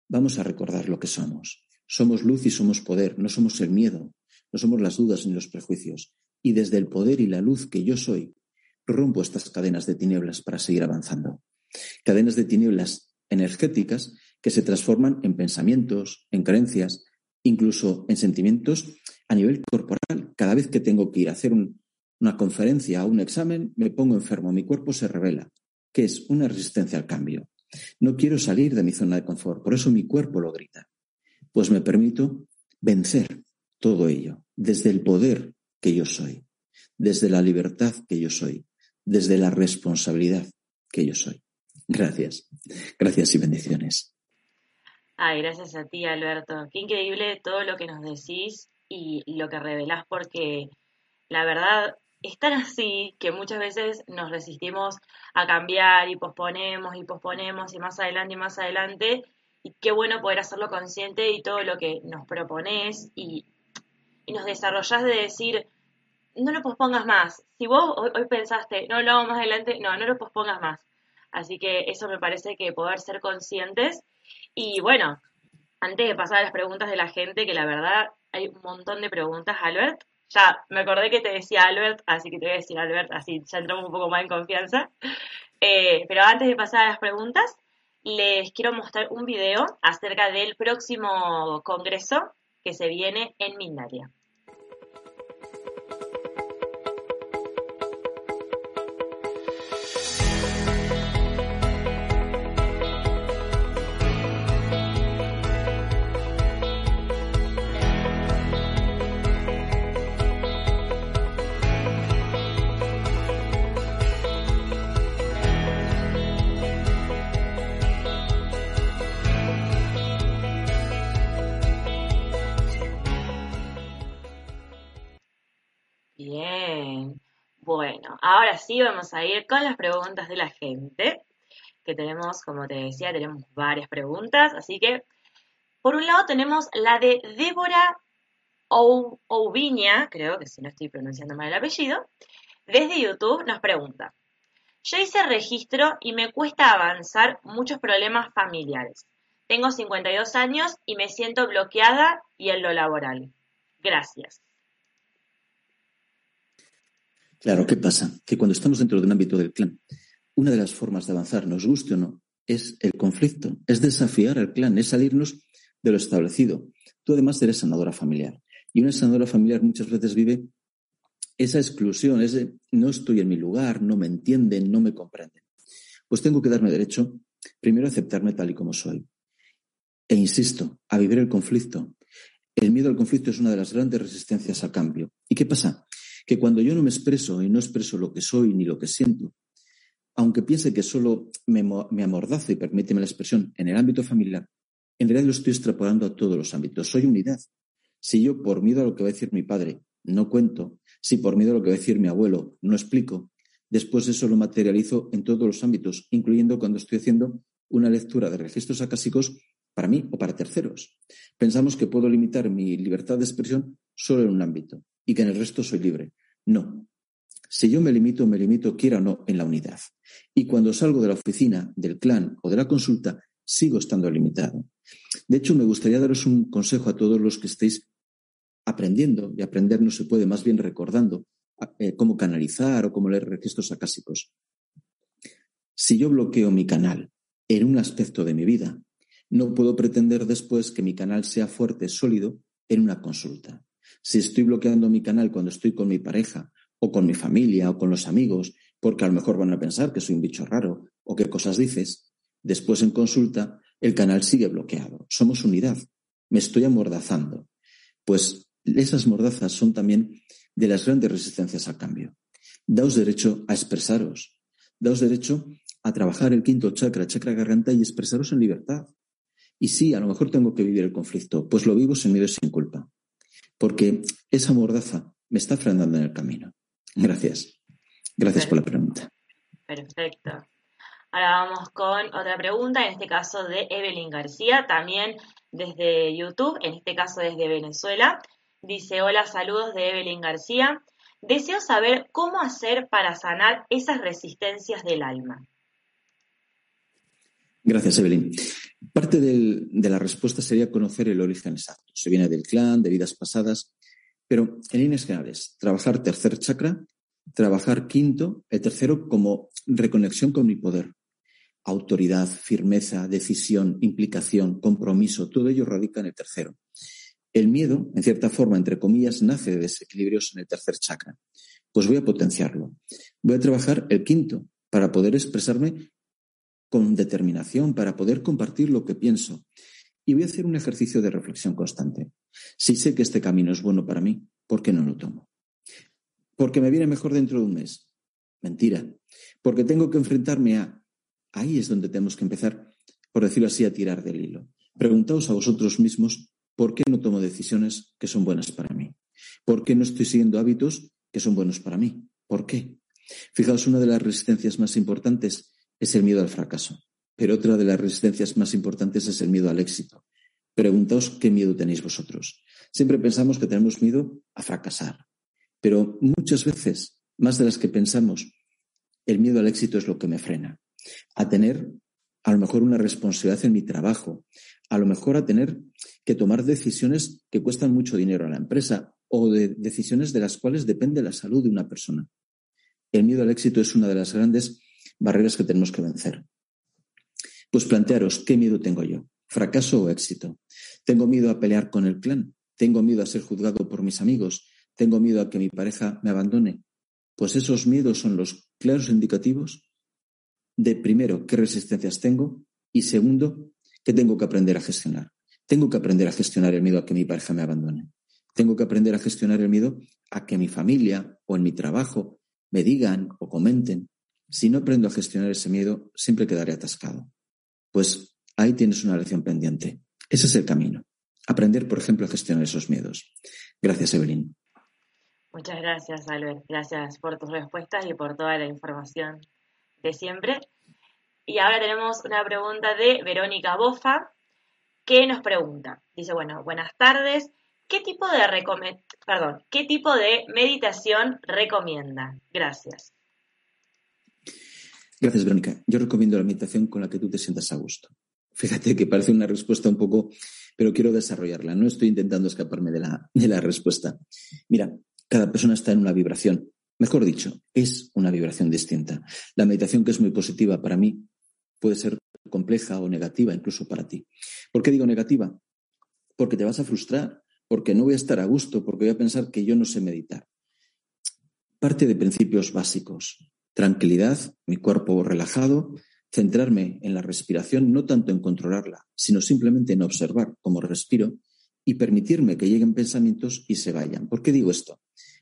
Vamos a recordar lo que somos. Somos luz y somos poder, no somos el miedo, no somos las dudas ni los prejuicios y desde el poder y la luz que yo soy, rompo estas cadenas de tinieblas para seguir avanzando. Cadenas de tinieblas energéticas que se transforman en pensamientos, en creencias, incluso en sentimientos a nivel corporal. Cada vez que tengo que ir a hacer una conferencia o un examen, me pongo enfermo, mi cuerpo se revela, que es una resistencia al cambio. No quiero salir de mi zona de confort, por eso mi cuerpo lo grita. Pues me permito vencer todo ello desde el poder que yo soy, desde la libertad que yo soy, desde la responsabilidad que yo soy. Gracias. Gracias y bendiciones. Ay, gracias a ti, Alberto. Qué increíble todo lo que nos decís y lo que revelás, porque la verdad es tan así que muchas veces nos resistimos a cambiar y posponemos y posponemos y más adelante y más adelante. Y qué bueno poder hacerlo consciente y todo lo que nos propones y y nos desarrollás de decir, no lo pospongas más. Si vos hoy, pensaste, no lo hago más adelante, no, no lo pospongas más. Así que eso me parece que poder ser conscientes. Y bueno, antes de pasar a las preguntas de la gente, que la verdad hay un montón de preguntas, Albert. Ya me acordé que te decía Albert, así que te voy a decir Albert, así ya entramos un poco más en confianza. Eh, pero antes de pasar a las preguntas, les quiero mostrar un video acerca del próximo congreso que se viene en Mindalia. Ahora sí vamos a ir con las preguntas de la gente, que tenemos, como te decía, tenemos varias preguntas, así que por un lado tenemos la de Débora Ouviña, creo que si no estoy pronunciando mal el apellido, desde YouTube nos pregunta, yo hice registro y me cuesta avanzar muchos problemas familiares. Tengo 52 años y me siento bloqueada y en lo laboral. Gracias. Claro, ¿qué pasa? Que cuando estamos dentro de un ámbito del clan, una de las formas de avanzar, nos guste o no, es el conflicto, es desafiar al clan, es salirnos de lo establecido. Tú además eres sanadora familiar. Y una sanadora familiar muchas veces vive esa exclusión, ese no estoy en mi lugar, no me entienden, no me comprenden. Pues tengo que darme derecho, primero, a aceptarme tal y como soy. E insisto, a vivir el conflicto. El miedo al conflicto es una de las grandes resistencias al cambio. ¿Y qué pasa? Que cuando yo no me expreso y no expreso lo que soy ni lo que siento, aunque piense que solo me, me amordazo y permíteme la expresión en el ámbito familiar, en realidad lo estoy extrapolando a todos los ámbitos. Soy unidad. Si yo, por miedo a lo que va a decir mi padre, no cuento, si por miedo a lo que va a decir mi abuelo, no explico, después eso lo materializo en todos los ámbitos, incluyendo cuando estoy haciendo una lectura de registros acásicos para mí o para terceros. Pensamos que puedo limitar mi libertad de expresión solo en un ámbito y que en el resto soy libre. No. Si yo me limito, me limito, quiera o no, en la unidad. Y cuando salgo de la oficina, del clan o de la consulta, sigo estando limitado. De hecho, me gustaría daros un consejo a todos los que estéis aprendiendo, y aprender no se puede, más bien recordando eh, cómo canalizar o cómo leer registros acásicos. Si yo bloqueo mi canal en un aspecto de mi vida, no puedo pretender después que mi canal sea fuerte, sólido, en una consulta. Si estoy bloqueando mi canal cuando estoy con mi pareja o con mi familia o con los amigos, porque a lo mejor van a pensar que soy un bicho raro o qué cosas dices, después en consulta el canal sigue bloqueado. Somos unidad. Me estoy amordazando. Pues esas mordazas son también de las grandes resistencias al cambio. Daos derecho a expresaros. Daos derecho a trabajar el quinto chakra, chakra garganta, y expresaros en libertad. Y sí, a lo mejor tengo que vivir el conflicto, pues lo vivo sin miedo y sin culpa. Porque esa mordaza me está frenando en el camino. Gracias. Gracias por la pregunta. Perfecto. Ahora vamos con otra pregunta, en este caso de Evelyn García, también desde YouTube, en este caso desde Venezuela. Dice, hola, saludos de Evelyn García. Deseo saber cómo hacer para sanar esas resistencias del alma. Gracias, Evelyn. Parte de la respuesta sería conocer el origen exacto. Se viene del clan, de vidas pasadas, pero en líneas generales, trabajar tercer chakra, trabajar quinto, el tercero como reconexión con mi poder. Autoridad, firmeza, decisión, implicación, compromiso, todo ello radica en el tercero. El miedo, en cierta forma, entre comillas, nace de desequilibrios en el tercer chakra. Pues voy a potenciarlo. Voy a trabajar el quinto para poder expresarme con determinación, para poder compartir lo que pienso. Y voy a hacer un ejercicio de reflexión constante. Si sé que este camino es bueno para mí, ¿por qué no lo tomo? Porque me viene mejor dentro de un mes. Mentira. Porque tengo que enfrentarme a... Ahí es donde tenemos que empezar, por decirlo así, a tirar del hilo. Preguntaos a vosotros mismos ¿Por qué no tomo decisiones que son buenas para mí? ¿Por qué no estoy siguiendo hábitos que son buenos para mí? ¿Por qué? Fijaos, una de las resistencias más importantes es el miedo al fracaso, pero otra de las resistencias más importantes es el miedo al éxito. Preguntaos qué miedo tenéis vosotros. Siempre pensamos que tenemos miedo a fracasar, pero muchas veces, más de las que pensamos, el miedo al éxito es lo que me frena. A tener a lo mejor una responsabilidad en mi trabajo, a lo mejor a tener que tomar decisiones que cuestan mucho dinero a la empresa o de decisiones de las cuales depende la salud de una persona. El miedo al éxito es una de las grandes barreras que tenemos que vencer. Pues plantearos, ¿qué miedo tengo yo? ¿Fracaso o éxito? ¿Tengo miedo a pelear con el clan? ¿Tengo miedo a ser juzgado por mis amigos? ¿Tengo miedo a que mi pareja me abandone? Pues esos miedos son los claros indicativos de primero qué resistencias tengo y segundo qué tengo que aprender a gestionar. Tengo que aprender a gestionar el miedo a que mi pareja me abandone. Tengo que aprender a gestionar el miedo a que mi familia o en mi trabajo me digan o comenten. Si no aprendo a gestionar ese miedo, siempre quedaré atascado. Pues ahí tienes una lección pendiente. Ese es el camino. Aprender, por ejemplo, a gestionar esos miedos. Gracias, Evelyn. Muchas gracias, Albert. Gracias por tus respuestas y por toda la información de siempre. Y ahora tenemos una pregunta de Verónica Bofa, que nos pregunta. Dice, bueno, buenas tardes. ¿Qué tipo de, Perdón, ¿qué tipo de meditación recomienda? Gracias. Gracias, Verónica. Yo recomiendo la meditación con la que tú te sientas a gusto. Fíjate que parece una respuesta un poco, pero quiero desarrollarla. No estoy intentando escaparme de la, de la respuesta. Mira, cada persona está en una vibración. Mejor dicho, es una vibración distinta. La meditación que es muy positiva para mí puede ser compleja o negativa incluso para ti. ¿Por qué digo negativa? Porque te vas a frustrar, porque no voy a estar a gusto, porque voy a pensar que yo no sé meditar. Parte de principios básicos. Tranquilidad, mi cuerpo relajado, centrarme en la respiración, no tanto en controlarla, sino simplemente en observar cómo respiro y permitirme que lleguen pensamientos y se vayan. ¿Por qué digo esto?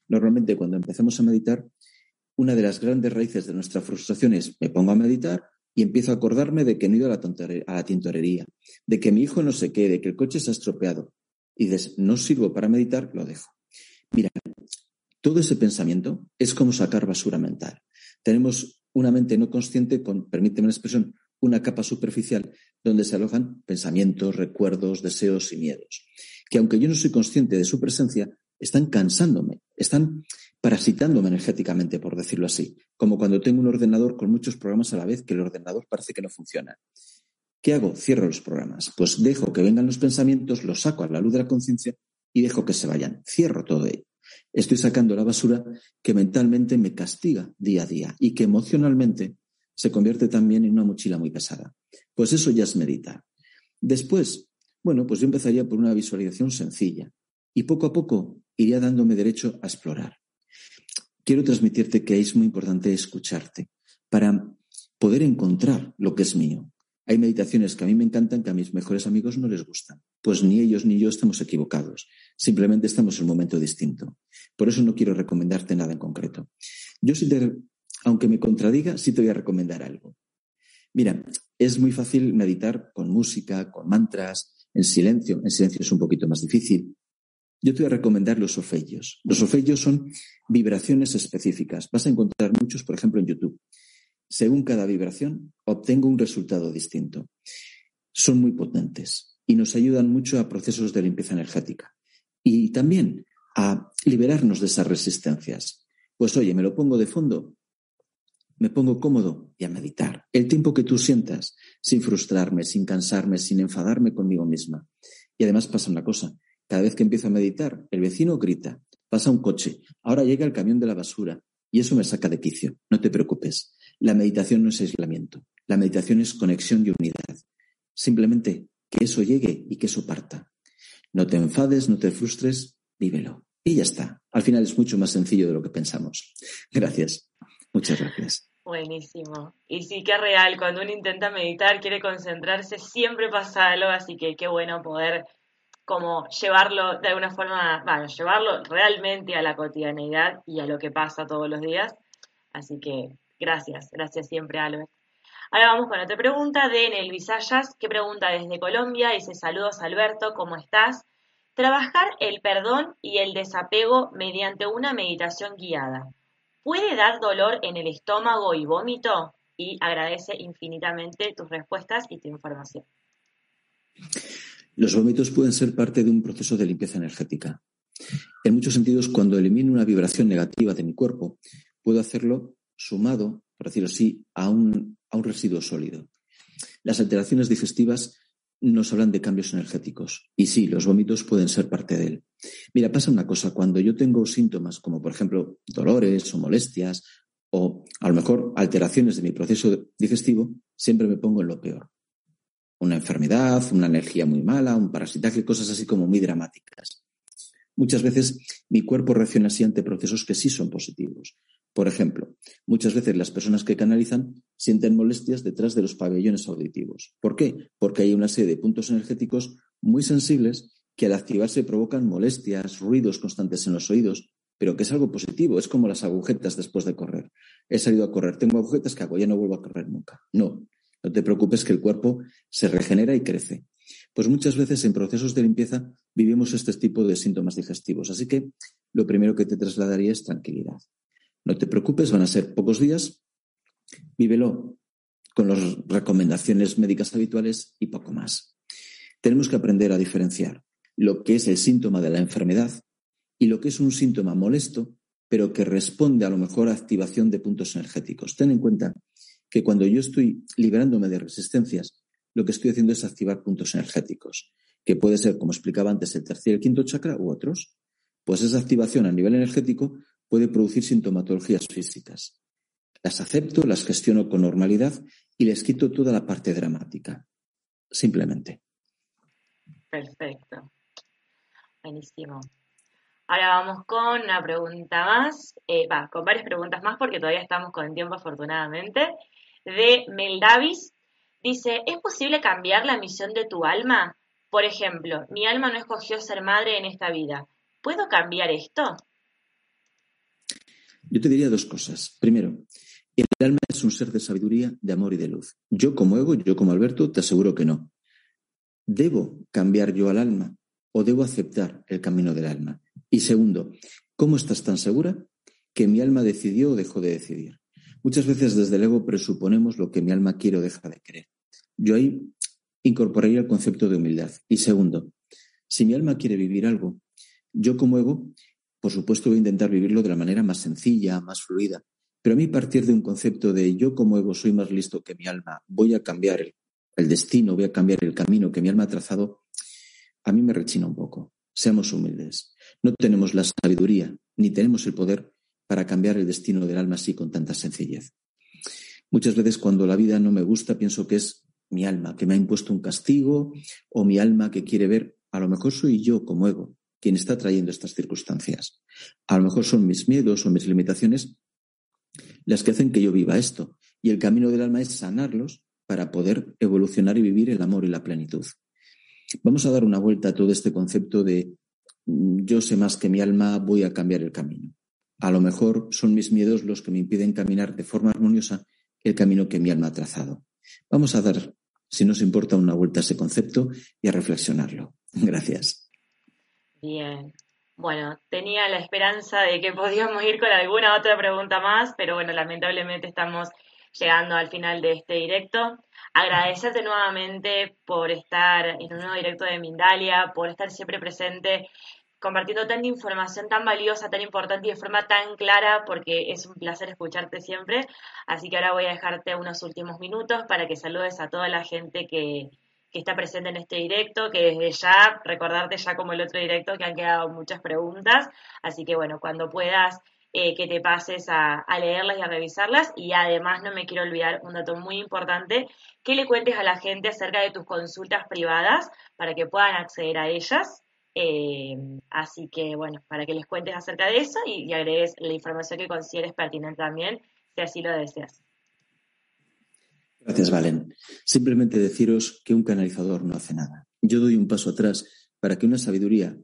Normalmente cuando empezamos a meditar, una de las grandes raíces de nuestra frustración es me pongo a meditar y empiezo a acordarme de que no he ido a la, a la tintorería, de que mi hijo no se quede, de que el coche se ha estropeado. Y no sirvo para meditar, lo dejo. Mira, todo ese pensamiento es como sacar basura mental. Tenemos una mente no consciente con, permíteme la expresión, una capa superficial donde se alojan pensamientos, recuerdos, deseos y miedos, que aunque yo no soy consciente de su presencia, están cansándome, están parasitándome energéticamente, por decirlo así, como cuando tengo un ordenador con muchos programas a la vez que el ordenador parece que no funciona. ¿Qué hago? Cierro los programas. Pues dejo que vengan los pensamientos, los saco a la luz de la conciencia y dejo que se vayan. Cierro todo ello. Estoy sacando la basura que mentalmente me castiga día a día y que emocionalmente se convierte también en una mochila muy pesada. Pues eso ya es meditar. Después, bueno, pues yo empezaría por una visualización sencilla y poco a poco iría dándome derecho a explorar. Quiero transmitirte que es muy importante escucharte para poder encontrar lo que es mío. Hay meditaciones que a mí me encantan que a mis mejores amigos no les gustan. Pues ni ellos ni yo estamos equivocados. Simplemente estamos en un momento distinto. Por eso no quiero recomendarte nada en concreto. Yo sí te, aunque me contradiga, sí te voy a recomendar algo. Mira, es muy fácil meditar con música, con mantras, en silencio. En silencio es un poquito más difícil. Yo te voy a recomendar los ofellos. Los ofellos son vibraciones específicas. Vas a encontrar muchos, por ejemplo, en YouTube. Según cada vibración, obtengo un resultado distinto. Son muy potentes y nos ayudan mucho a procesos de limpieza energética y también a liberarnos de esas resistencias. Pues oye, me lo pongo de fondo, me pongo cómodo y a meditar. El tiempo que tú sientas, sin frustrarme, sin cansarme, sin enfadarme conmigo misma. Y además pasa una cosa, cada vez que empiezo a meditar, el vecino grita, pasa un coche, ahora llega el camión de la basura y eso me saca de quicio. No te preocupes. La meditación no es aislamiento. La meditación es conexión y unidad. Simplemente que eso llegue y que eso parta. No te enfades, no te frustres, vívelo. Y ya está. Al final es mucho más sencillo de lo que pensamos. Gracias. Muchas gracias. Buenísimo. Y sí que es real, cuando uno intenta meditar, quiere concentrarse, siempre pasa algo, así que qué bueno poder como llevarlo de alguna forma, bueno, llevarlo realmente a la cotidianeidad y a lo que pasa todos los días. Así que gracias, gracias siempre, Albert. Ahora vamos con otra pregunta de Enel Visayas, que pregunta desde Colombia, dice saludos Alberto, ¿cómo estás? Trabajar el perdón y el desapego mediante una meditación guiada. ¿Puede dar dolor en el estómago y vómito? Y agradece infinitamente tus respuestas y tu información. Los vómitos pueden ser parte de un proceso de limpieza energética. En muchos sentidos, cuando elimino una vibración negativa de mi cuerpo, puedo hacerlo sumado, por decirlo así, a un, a un residuo sólido. Las alteraciones digestivas nos hablan de cambios energéticos. Y sí, los vómitos pueden ser parte de él. Mira, pasa una cosa, cuando yo tengo síntomas como por ejemplo dolores o molestias o a lo mejor alteraciones de mi proceso digestivo, siempre me pongo en lo peor una enfermedad, una energía muy mala, un parasitaje, cosas así como muy dramáticas. Muchas veces mi cuerpo reacciona así ante procesos que sí son positivos. Por ejemplo, muchas veces las personas que canalizan sienten molestias detrás de los pabellones auditivos. ¿Por qué? Porque hay una serie de puntos energéticos muy sensibles que al activarse provocan molestias, ruidos constantes en los oídos, pero que es algo positivo, es como las agujetas después de correr. He salido a correr, tengo agujetas que hago, ya no vuelvo a correr nunca. No, no te preocupes que el cuerpo se regenera y crece. Pues muchas veces en procesos de limpieza vivimos este tipo de síntomas digestivos. Así que lo primero que te trasladaría es tranquilidad. No te preocupes, van a ser pocos días, vívelo con las recomendaciones médicas habituales y poco más. Tenemos que aprender a diferenciar lo que es el síntoma de la enfermedad y lo que es un síntoma molesto, pero que responde a lo mejor a activación de puntos energéticos. Ten en cuenta que cuando yo estoy liberándome de resistencias, lo que estoy haciendo es activar puntos energéticos, que puede ser, como explicaba antes, el tercer y el quinto chakra u otros. Pues esa activación a nivel energético puede producir sintomatologías físicas. Las acepto, las gestiono con normalidad y les quito toda la parte dramática. Simplemente. Perfecto. Buenísimo. Ahora vamos con una pregunta más, eh, va, con varias preguntas más porque todavía estamos con tiempo afortunadamente, de Mel Davis. Dice, ¿es posible cambiar la misión de tu alma? Por ejemplo, mi alma no escogió ser madre en esta vida. ¿Puedo cambiar esto? Yo te diría dos cosas. Primero, el alma es un ser de sabiduría, de amor y de luz. Yo como ego, yo como Alberto, te aseguro que no. ¿Debo cambiar yo al alma o debo aceptar el camino del alma? Y segundo, ¿cómo estás tan segura que mi alma decidió o dejó de decidir? Muchas veces desde el ego presuponemos lo que mi alma quiere o deja de querer. Yo ahí incorporaría el concepto de humildad. Y segundo, si mi alma quiere vivir algo, yo como ego, por supuesto voy a intentar vivirlo de la manera más sencilla, más fluida. Pero a mí partir de un concepto de yo como ego soy más listo que mi alma, voy a cambiar el, destino, voy a cambiar el camino que mi alma ha trazado, a mí me rechina un poco. Seamos humildes. No tenemos la sabiduría ni tenemos el poder para cambiar el destino del alma así con tanta sencillez. Muchas veces cuando la vida no me gusta pienso que es mi alma que me ha impuesto un castigo o mi alma que quiere ver, a lo mejor soy yo como ego quien está trayendo estas circunstancias. A lo mejor son mis miedos o mis limitaciones las que hacen que yo viva esto. Y el camino del alma es sanarlos para poder evolucionar y vivir el amor y la plenitud. Vamos a dar una vuelta a todo este concepto de mm, yo sé más que mi alma, voy a cambiar el camino. A lo mejor son mis miedos los que me impiden caminar de forma armoniosa el camino que mi alma ha trazado. Vamos a dar, si nos importa, una vuelta a ese concepto y a reflexionarlo. Gracias. Bien. Bueno, tenía la esperanza de que podíamos ir con alguna otra pregunta más, pero bueno, lamentablemente estamos llegando al final de este directo. Agradecerte nuevamente por estar en un nuevo directo de Mindalia, por estar siempre presente, compartiendo tanta información tan valiosa, tan importante y de forma tan clara, porque es un placer escucharte siempre. Así que ahora voy a dejarte unos últimos minutos para que saludes a toda la gente que, está presente en este directo, que desde ya, recordarte ya como el otro directo, que han quedado muchas preguntas. Así que bueno, cuando puedas eh, que te pases a, leerlas y a revisarlas. Y además no me quiero olvidar un dato muy importante, que le cuentes a la gente acerca de tus consultas privadas para que puedan acceder a ellas. Eh, así que bueno, para que les cuentes acerca de eso y, y agregues la información que consideres pertinente también, si así lo deseas. Gracias, Valen. Simplemente deciros que un canalizador no hace nada. Yo doy un paso atrás para que una sabiduría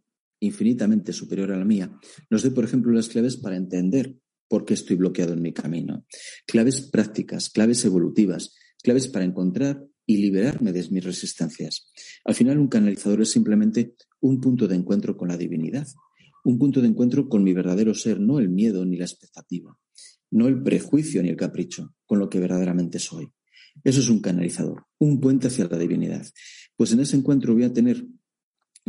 infinitamente superior a la mía, nos dé, por ejemplo, las claves para entender por qué estoy bloqueado en mi camino. Claves prácticas, claves evolutivas, claves para encontrar y liberarme de mis resistencias. Al final, un canalizador es simplemente un punto de encuentro con la divinidad, un punto de encuentro con mi verdadero ser, no el miedo ni la expectativa, no el prejuicio ni el capricho, con lo que verdaderamente soy. Eso es un canalizador, un puente hacia la divinidad. Pues en ese encuentro voy a tener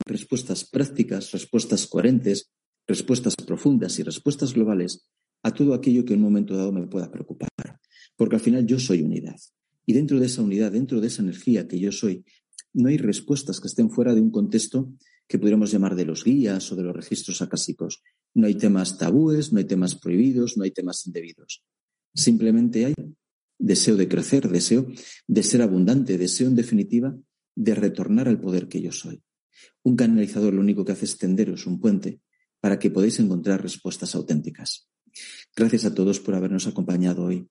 respuestas prácticas, respuestas coherentes, respuestas profundas y respuestas globales a todo aquello que en un momento dado me pueda preocupar. Porque al final yo soy unidad. Y dentro de esa unidad, dentro de esa energía que yo soy, no hay respuestas que estén fuera de un contexto que pudiéramos llamar de los guías o de los registros acásicos. No hay temas tabúes, no hay temas prohibidos, no hay temas indebidos. Simplemente hay deseo de crecer, deseo de ser abundante, deseo en definitiva de retornar al poder que yo soy. Un canalizador lo único que hace es tenderos un puente para que podáis encontrar respuestas auténticas. Gracias a todos por habernos acompañado hoy.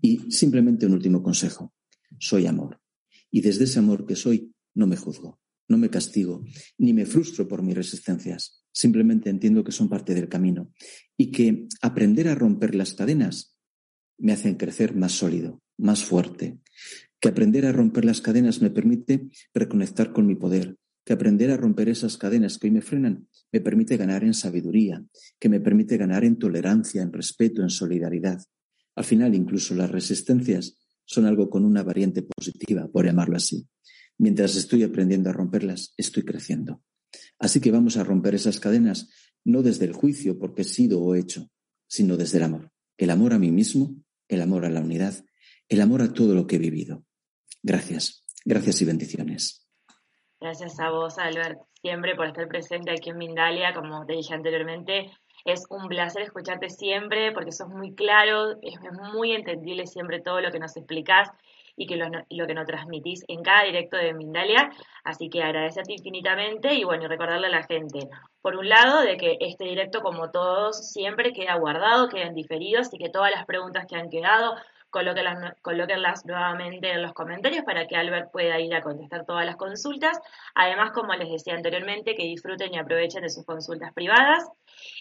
Y simplemente un último consejo. Soy amor. Y desde ese amor que soy, no me juzgo, no me castigo, ni me frustro por mis resistencias. Simplemente entiendo que son parte del camino y que aprender a romper las cadenas me hacen crecer más sólido, más fuerte. Que aprender a romper las cadenas me permite reconectar con mi poder, que aprender a romper esas cadenas que hoy me frenan me permite ganar en sabiduría, que me permite ganar en tolerancia, en respeto, en solidaridad. Al final, incluso las resistencias son algo con una variante positiva, por llamarlo así. Mientras estoy aprendiendo a romperlas, estoy creciendo. Así que vamos a romper esas cadenas no desde el juicio porque he sido o hecho, sino desde el amor. El amor a mí mismo, el amor a la unidad, el amor a todo lo que he vivido. Gracias, gracias y bendiciones. Gracias a vos, Albert, siempre por estar presente aquí en Mindalia, como te dije anteriormente. Es un placer escucharte siempre porque sos muy claro, es muy entendible siempre todo lo que nos explicás y que lo, que nos transmitís en cada directo de Mindalia. Así que agradecerte infinitamente y bueno, recordarle a la gente, por un lado, de que este directo, como todos, siempre queda guardado, quedan diferidos y que todas las preguntas que han quedado colóquenlas, nuevamente en los comentarios para que Albert pueda ir a contestar todas las consultas. Además, como les decía anteriormente, que disfruten y aprovechen de sus consultas privadas.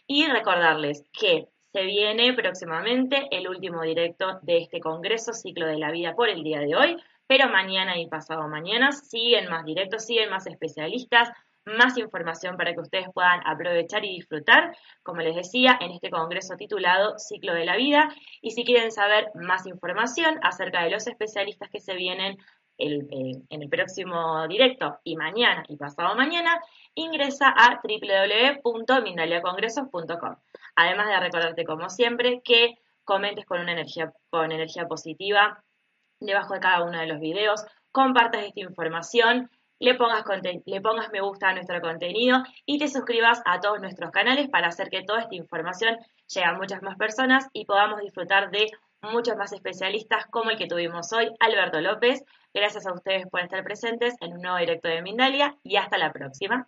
Y recordarles que se viene próximamente el último directo de este Congreso Ciclo de la Vida por el día de hoy, pero mañana y pasado mañana siguen más directos, siguen más especialistas, más información para que ustedes puedan aprovechar y disfrutar, como les decía, en este congreso titulado Ciclo de la Vida. Y si quieren saber más información acerca de los especialistas que se vienen eh, en el próximo directo y mañana y pasado mañana, ingresa a www.mindaliacongresos.com. Además de recordarte, como siempre, que comentes con una energía, con energía positiva debajo de cada uno de los videos, compartas esta información, le pongas, le pongas me gusta a nuestro contenido y te suscribas a todos nuestros canales para hacer que toda esta información llegue a muchas más personas y podamos disfrutar de muchos más especialistas como el que tuvimos hoy, Alberto López. Gracias a ustedes por estar presentes en un nuevo directo de Mindalia y hasta la próxima.